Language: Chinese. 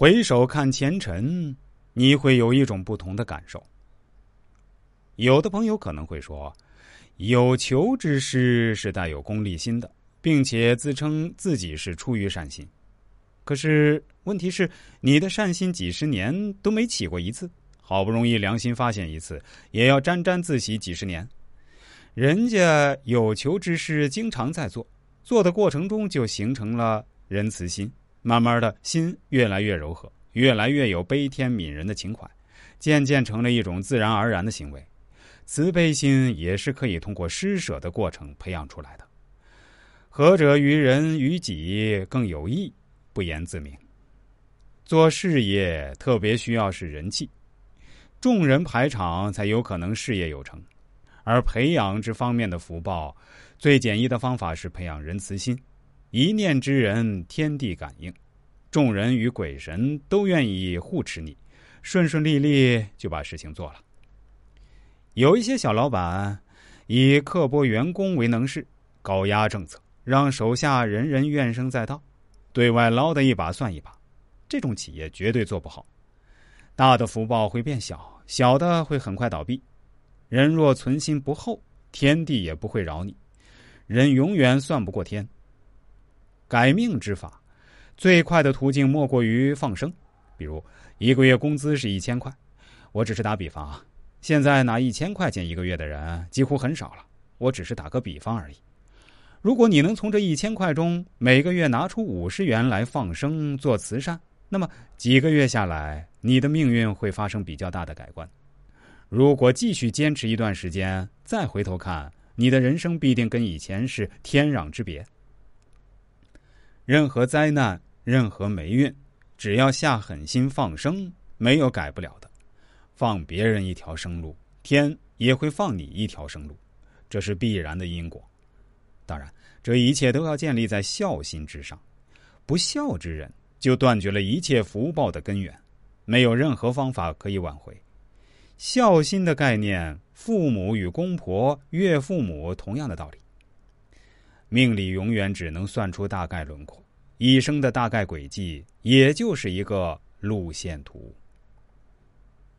回首看前尘，你会有一种不同的感受。有的朋友可能会说，有求之事是带有功利心的，并且自称自己是出于善心。可是问题是，你的善心几十年都没起过一次，好不容易良心发现一次，也要沾沾自喜几十年。人家有求之事经常在做，做的过程中就形成了仁慈心。慢慢的心越来越柔和，越来越有悲天悯人的情怀，渐渐成了一种自然而然的行为。慈悲心也是可以通过施舍的过程培养出来的。何者于人于己更有益，不言自明。做事业特别需要是人气，众人排场才有可能事业有成。而培养这方面的福报，最简易的方法是培养仁慈心。一念之人，天地感应，众人与鬼神都愿意护持你，顺顺利利就把事情做了。有一些小老板以刻薄员工为能事，高压政策，让手下人人怨声载道，对外捞的一把算一把，这种企业绝对做不好。大的福报会变小，小的会很快倒闭。人若存心不厚，天地也不会饶你。人永远算不过天。改命之法，最快的途径莫过于放生。比如，一个月工资是一千块，我只是打比方啊。现在拿一千块钱一个月的人几乎很少了，我只是打个比方而已。如果你能从这一千块中每个月拿出五十元来放生做慈善，那么几个月下来，你的命运会发生比较大的改观。如果继续坚持一段时间，再回头看，你的人生必定跟以前是天壤之别。任何灾难，任何霉运，只要下狠心放生，没有改不了的。放别人一条生路，天也会放你一条生路，这是必然的因果。当然，这一切都要建立在孝心之上。不孝之人，就断绝了一切福报的根源，没有任何方法可以挽回。孝心的概念，父母与公婆、岳父母同样的道理。命里永远只能算出大概轮廓，一生的大概轨迹，也就是一个路线图。